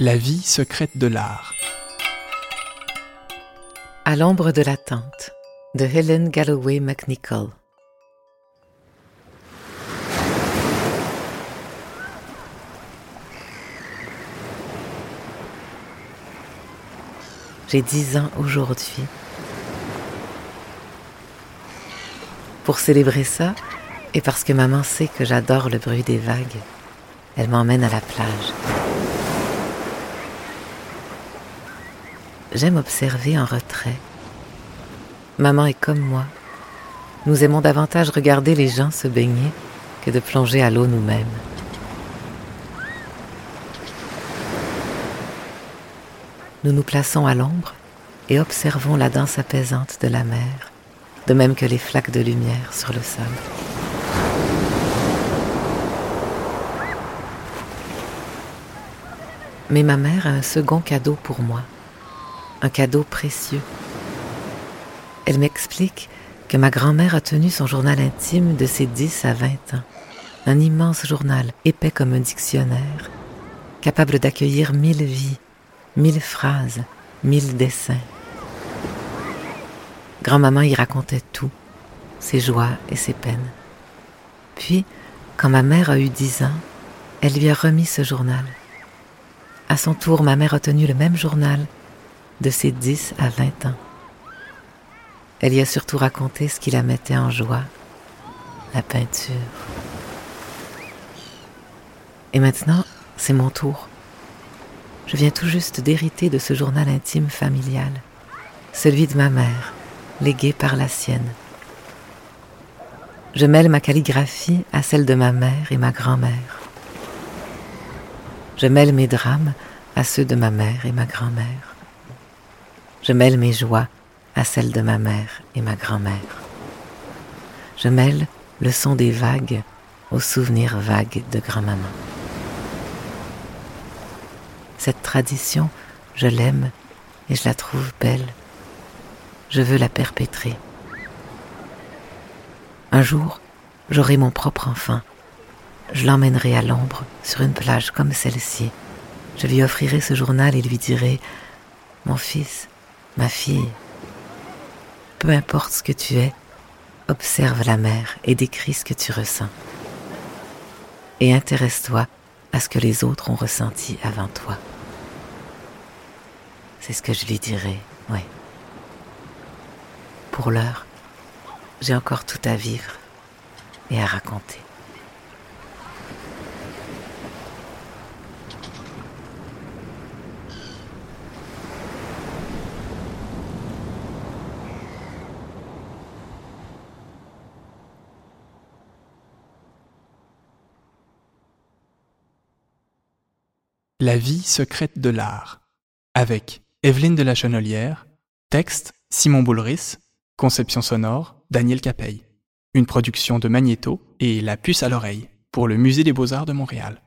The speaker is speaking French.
La vie secrète de l'art. À l'ombre de la tente de Helen Galloway McNichol. J'ai dix ans aujourd'hui. Pour célébrer ça, et parce que maman sait que j'adore le bruit des vagues, elle m'emmène à la plage. J'aime observer en retrait. Maman est comme moi. Nous aimons davantage regarder les gens se baigner que de plonger à l'eau nous-mêmes. Nous nous plaçons à l'ombre et observons la danse apaisante de la mer, de même que les flaques de lumière sur le sable. Mais ma mère a un second cadeau pour moi, un cadeau précieux. Elle m'explique que ma grand-mère a tenu son journal intime de ses 10 à 20 ans, un immense journal épais comme un dictionnaire, capable d'accueillir mille vies, mille phrases, mille dessins. Grand-maman y racontait tout, ses joies et ses peines. Puis, quand ma mère a eu dix ans, elle lui a remis ce journal. À son tour, ma mère a tenu le même journal de ses 10 à 20 ans. Elle y a surtout raconté ce qui la mettait en joie, la peinture. Et maintenant, c'est mon tour. Je viens tout juste d'hériter de ce journal intime familial, celui de ma mère, légué par la sienne. Je mêle ma calligraphie à celle de ma mère et ma grand-mère. Je mêle mes drames à ceux de ma mère et ma grand-mère. Je mêle mes joies à celles de ma mère et ma grand-mère. Je mêle le son des vagues aux souvenirs vagues de grand-maman. Cette tradition, je l'aime et je la trouve belle. Je veux la perpétrer. Un jour, j'aurai mon propre enfant je l'emmènerai à l'ombre sur une plage comme celle-ci. Je lui offrirai ce journal et lui dirai Mon fils, ma fille, peu importe ce que tu es, observe la mer et décris ce que tu ressens. Et intéresse-toi à ce que les autres ont ressenti avant toi. C'est ce que je lui dirai, oui. Pour l'heure, j'ai encore tout à vivre et à raconter. La vie secrète de l'art. Avec Evelyne de la Chenelière, texte Simon Boulris, conception sonore Daniel Capeille. Une production de Magnéto et La puce à l'oreille pour le Musée des beaux-arts de Montréal.